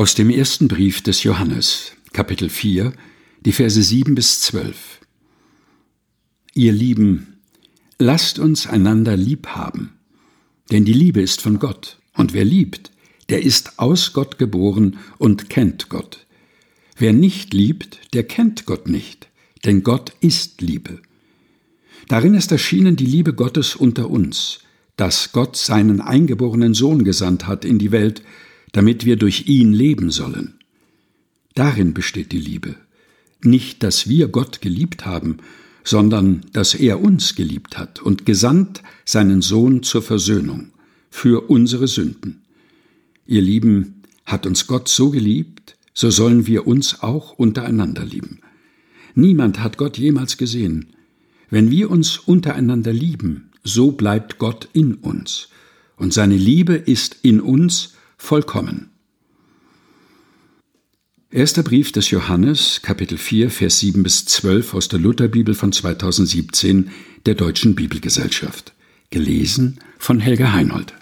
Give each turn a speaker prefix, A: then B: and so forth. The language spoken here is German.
A: Aus dem ersten Brief des Johannes, Kapitel 4, die Verse 7 bis 12. Ihr Lieben, lasst uns einander lieb haben, denn die Liebe ist von Gott, und wer liebt, der ist aus Gott geboren und kennt Gott. Wer nicht liebt, der kennt Gott nicht, denn Gott ist Liebe. Darin ist erschienen die Liebe Gottes unter uns, dass Gott seinen eingeborenen Sohn gesandt hat in die Welt, damit wir durch ihn leben sollen. Darin besteht die Liebe. Nicht, dass wir Gott geliebt haben, sondern dass er uns geliebt hat und gesandt seinen Sohn zur Versöhnung für unsere Sünden. Ihr Lieben, hat uns Gott so geliebt, so sollen wir uns auch untereinander lieben. Niemand hat Gott jemals gesehen. Wenn wir uns untereinander lieben, so bleibt Gott in uns, und seine Liebe ist in uns vollkommen. Erster Brief des Johannes, Kapitel 4, Vers 7 bis 12 aus der Lutherbibel von 2017 der Deutschen Bibelgesellschaft. Gelesen von Helga Heinold.